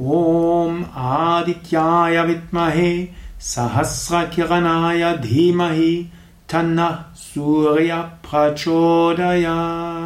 ॐ आदित्याय विद्महे सहस्रकिरणाय धीमहि तन्नः सूर्य प्रचोदयात्